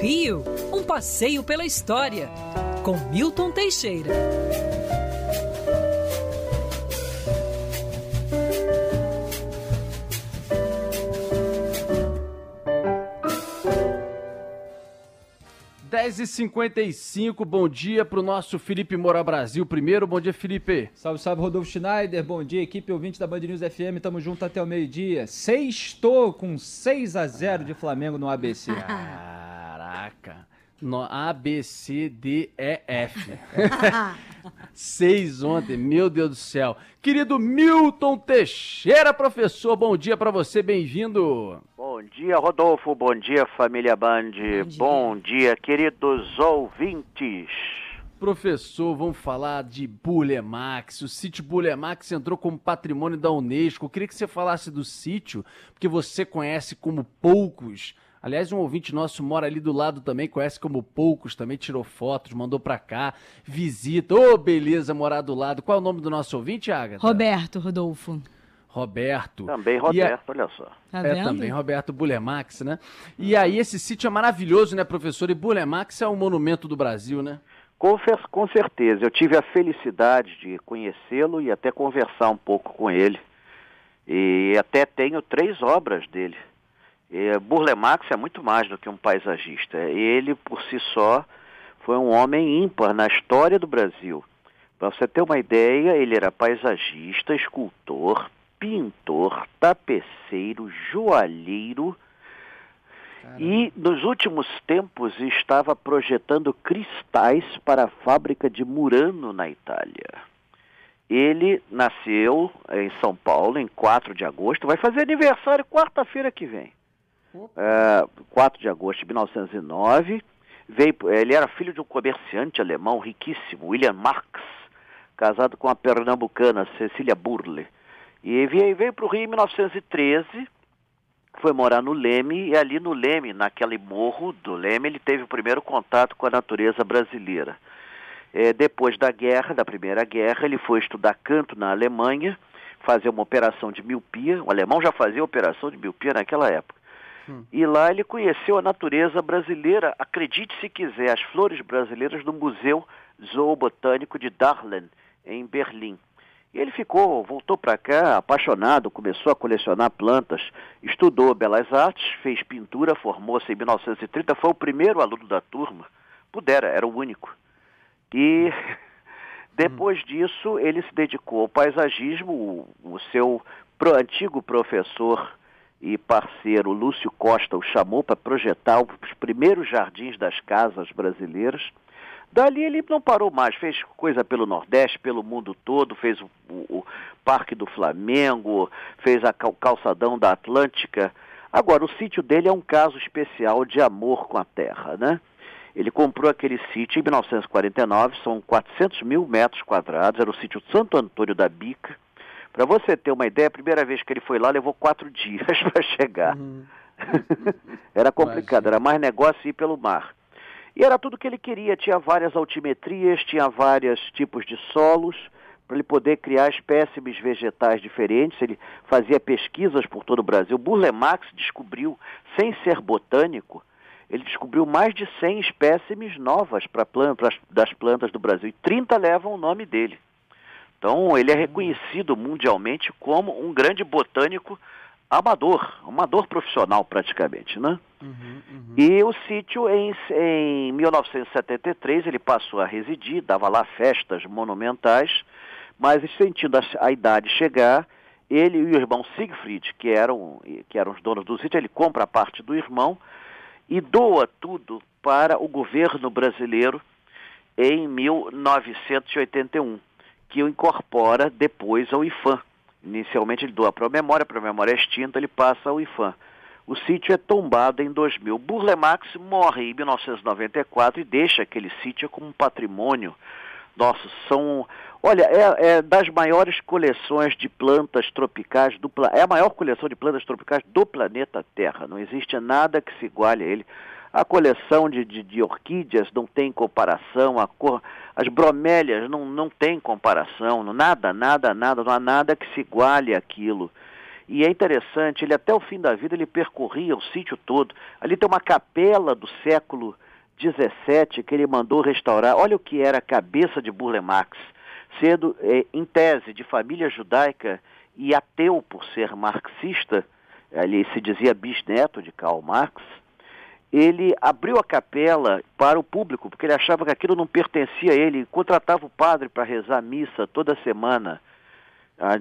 Rio, um passeio pela história, com Milton Teixeira. Dez e cinquenta e cinco, bom dia para o nosso Felipe Moura Brasil primeiro. Bom dia, Felipe. Salve, salve, Rodolfo Schneider. Bom dia, equipe ouvinte da Band News FM. Tamo junto até o meio-dia. Sextou com 6 a 0 de Flamengo no ABC. Caraca. No A, B, C, D, E, F. Seis ontem, meu Deus do céu. Querido Milton Teixeira, professor, bom dia para você, bem-vindo. Bom dia, Rodolfo. Bom dia, família Band. Bom dia, bom dia queridos ouvintes. Professor, vamos falar de Bulemax. O sítio Bulemax entrou como patrimônio da Unesco. Eu queria que você falasse do sítio, porque você conhece como poucos Aliás, um ouvinte nosso mora ali do lado também, conhece como poucos, também tirou fotos, mandou pra cá, visita. Ô, oh, beleza, morar do lado. Qual é o nome do nosso ouvinte, Agatha? Roberto, Rodolfo. Roberto. Também Roberto, a... olha só. Tá é, também Roberto Bulemax, né? E aí, esse sítio é maravilhoso, né, professor? E Bulemax é um monumento do Brasil, né? Com, com certeza. Eu tive a felicidade de conhecê-lo e até conversar um pouco com ele. E até tenho três obras dele. E Burle Marx é muito mais do que um paisagista. Ele, por si só, foi um homem ímpar na história do Brasil. Para você ter uma ideia, ele era paisagista, escultor, pintor, tapeceiro, joalheiro Caramba. e, nos últimos tempos, estava projetando cristais para a fábrica de Murano, na Itália. Ele nasceu em São Paulo em 4 de agosto, vai fazer aniversário quarta-feira que vem é, 4 de agosto de 1909. Veio, ele era filho de um comerciante alemão riquíssimo, William Marx, casado com a pernambucana Cecília Burle. E veio, veio para o Rio em 1913, foi morar no Leme, e ali no Leme, naquele morro do Leme, ele teve o primeiro contato com a natureza brasileira. É, depois da guerra, da Primeira Guerra, ele foi estudar canto na Alemanha, fazer uma operação de miopia. O alemão já fazia operação de miopia naquela época. Hum. E lá ele conheceu a natureza brasileira, acredite se quiser, as flores brasileiras do Museu Zoobotânico de Darlen, em Berlim. E ele ficou, voltou para cá apaixonado, começou a colecionar plantas, estudou belas artes, fez pintura, formou-se em 1930, foi o primeiro aluno da turma. Pudera, era o único. E depois disso ele se dedicou ao paisagismo, o, o seu pro, antigo professor e parceiro Lúcio Costa o chamou para projetar os primeiros jardins das casas brasileiras. Dali ele não parou mais, fez coisa pelo Nordeste, pelo mundo todo, fez o, o, Parque do Flamengo, fez a cal, calçadão da Atlântica. Agora, o sítio dele é um caso especial de amor com a terra, né? Ele comprou aquele sítio em 1949, são 400 mil metros quadrados, era o sítio Santo Antônio da Bica, para você ter uma ideia, a primeira vez que ele foi lá levou quatro dias para chegar. Uhum. era complicado, Imagina. era mais negócio ir pelo mar. E era tudo que ele queria, tinha várias altimetrias, tinha vários tipos de solos, para ele poder criar espécimes vegetais diferentes. Ele fazia pesquisas por todo o Brasil. Burle Marx descobriu, sem ser botânico, ele descobriu mais de 100 espécimes novas para plantas, das plantas do Brasil, e 30 levam o nome dele. Então, ele é reconhecido mundialmente como um grande botânico amador, amador profissional praticamente, né? Uhum, uhum. E o sítio, em, em 1973, ele passou a residir, dava lá festas monumentais, mas sentindo a, a idade chegar, ele e o irmão Siegfried, que eram, que eram os donos do sítio, ele compra a parte do irmão e doa tudo para o governo brasileiro em 1981 que o incorpora depois ao IFAM. Inicialmente ele doa para a memória, para a memória extinta ele passa ao IFAM. O sítio é tombado em 2000. Burle Marx morre em 1994 e deixa aquele sítio como patrimônio nosso. São, olha, é, é das maiores coleções de plantas tropicais do é a maior coleção de plantas tropicais do planeta Terra. Não existe nada que se iguale a ele. A coleção de, de, de orquídeas não tem comparação, cor, as bromélias não, não tem comparação, nada, nada, nada, não há nada que se iguale àquilo. E é interessante, ele até o fim da vida ele percorria o sítio todo. Ali tem uma capela do século 17 que ele mandou restaurar. Olha o que era a cabeça de Burle Marx, sendo é, em tese de família judaica e ateu por ser marxista, ele se dizia bisneto de Karl Marx. Ele abriu a capela para o público, porque ele achava que aquilo não pertencia a ele, contratava o padre para rezar missa toda semana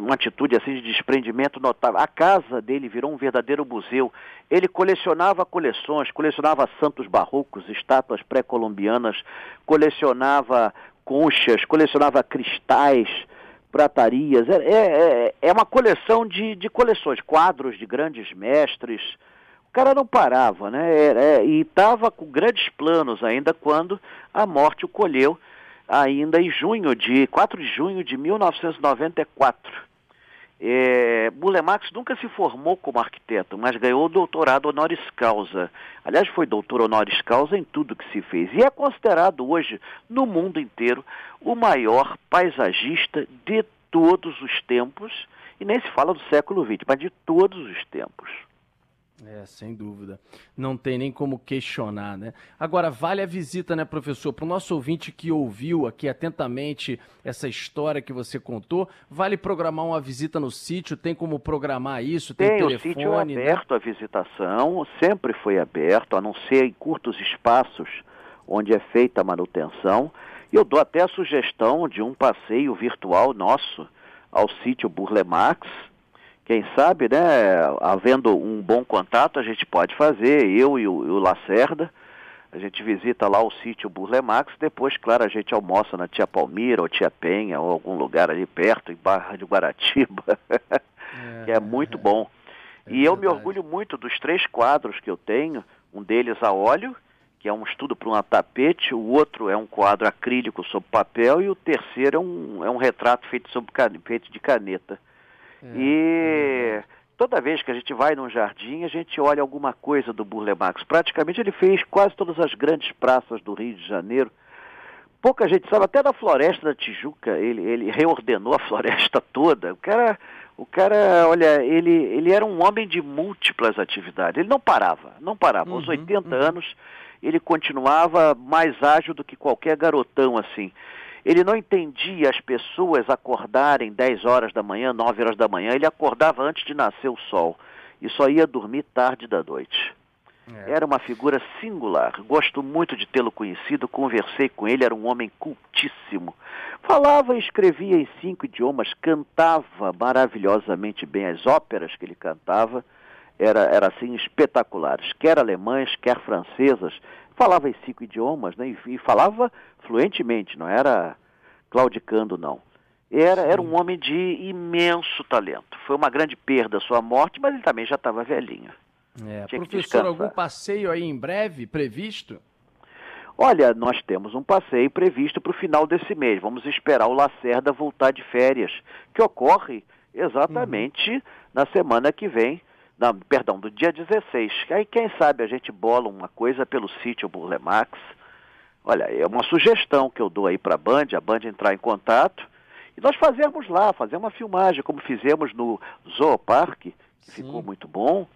uma atitude assim de desprendimento notável. A casa dele virou um verdadeiro museu. Ele colecionava coleções, colecionava santos barrocos, estátuas pré-colombianas, colecionava conchas, colecionava cristais, pratarias. É, é, é uma coleção de, de coleções, quadros de grandes mestres. Cara não parava, né? É, e estava com grandes planos ainda quando a morte o colheu ainda em junho de 4 de junho de 1994. É, Bulemax nunca se formou como arquiteto, mas ganhou o doutorado honoris causa. Aliás, foi doutor honoris causa em tudo que se fez. E é considerado hoje, no mundo inteiro, o maior paisagista de todos os tempos, e nem se fala do século XX, mas de todos os tempos. É, sem dúvida. Não tem nem como questionar, né? Agora, vale a visita, né, professor? Para o nosso ouvinte que ouviu aqui atentamente essa história que você contou, vale programar uma visita no sítio? Tem como programar isso? Tem, tem telefone? o sítio é aberto né? à visitação, sempre foi aberto, a não ser em curtos espaços onde é feita a manutenção. E eu dou até a sugestão de um passeio virtual nosso ao sítio Burle Marx, quem sabe, né, havendo um bom contato, a gente pode fazer, eu e o, e o Lacerda, a gente visita lá o sítio Burle Max, depois, claro, a gente almoça na Tia Palmira ou Tia Penha ou algum lugar ali perto, em Barra de Guaratiba, é, que é muito bom. É e eu me orgulho muito dos três quadros que eu tenho, um deles a óleo, que é um estudo para um tapete, o outro é um quadro acrílico sobre papel e o terceiro é um, é um retrato feito, sobre, feito de caneta. É, e é toda vez que a gente vai num jardim, a gente olha alguma coisa do Burle Marx. Praticamente ele fez quase todas as grandes praças do Rio de Janeiro. Pouca gente sabe, até da Floresta da Tijuca, ele, ele reordenou a floresta toda. O cara, o cara, olha, ele, ele era um homem de múltiplas atividades. Ele não parava, não parava. Aos 80 uhum, uhum. anos, ele continuava mais ágil do que qualquer garotão assim. Ele não entendia as pessoas acordarem 10 horas da manhã, 9 horas da manhã. Ele acordava antes de nascer o sol e só ia dormir tarde da noite. É. Era uma figura singular. Gosto muito de tê-lo conhecido. Conversei com ele. Era um homem cultíssimo. Falava e escrevia em cinco idiomas. Cantava maravilhosamente bem as óperas que ele cantava. Era, era assim espetaculares. Quer alemães, quer francesas falava em cinco idiomas, né? E, e falava fluentemente, não era claudicando, não. Era, era um homem de imenso talento. Foi uma grande perda a sua morte, mas ele também já estava velhinho. É, professor, algum passeio aí em breve previsto? Olha, nós temos um passeio previsto para o final desse mês. Vamos esperar o Lacerda voltar de férias, que ocorre exatamente uhum. na semana que vem, não, perdão, do dia 16. Aí quem sabe a gente bola uma coisa pelo sítio Burle Max. Olha, é uma sugestão que eu dou aí para a Band, a Band entrar em contato e nós fazermos lá, fazer uma filmagem, como fizemos no Zoopark, que Sim. ficou muito bom.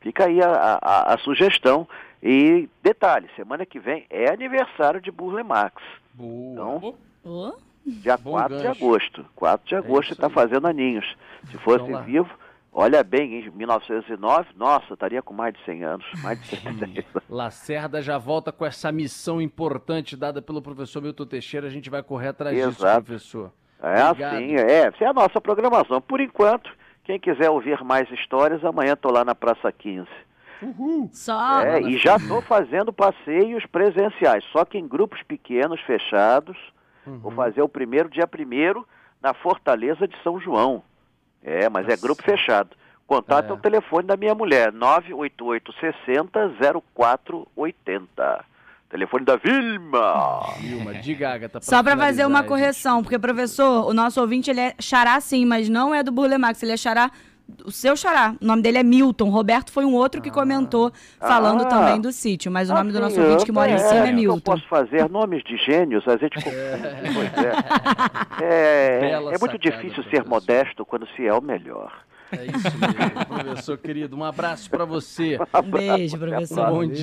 Fica aí a, a, a, sugestão. E detalhe, semana que vem é aniversário de Burle Max. Boa. Então, oh. dia Bom 4 gancho. de agosto. 4 de é agosto está fazendo aninhos. Se fosse então, vivo, Olha bem, em 1909, nossa, estaria com mais de 100 anos, mais de 100 anos. Lacerda já volta com essa missão importante dada pelo professor Milton Teixeira, a gente vai correr atrás Exato. disso, professor. É Obrigado. assim, é, essa é a nossa programação. Por enquanto, quem quiser ouvir mais histórias, amanhã estou lá na Praça 15. Uhul. Só. É, e já estou fazendo passeios presenciais, só que em grupos pequenos, fechados. Uhum. Vou fazer o primeiro dia primeiro na Fortaleza de São João. É, mas Nossa. é grupo fechado. Contato é. é o telefone da minha mulher, 988 60 0480. Telefone da Vilma. Vilma, diga, Agatha. Só para fazer uma correção, porque, professor, o nosso ouvinte ele é xará sim, mas não é do Burle Max, ele é xará o seu xará. O nome dele é Milton. Roberto foi um outro que ah. comentou falando ah. também do sítio, mas o nome assim, do nosso ouvinte que mora é, em cima é Milton. Eu posso fazer nomes de gênios, a gente pois é. É, é muito difícil ser modesto quando se é o melhor. É isso mesmo, professor querido. Um abraço pra você. Um beijo, professor. Bom dia.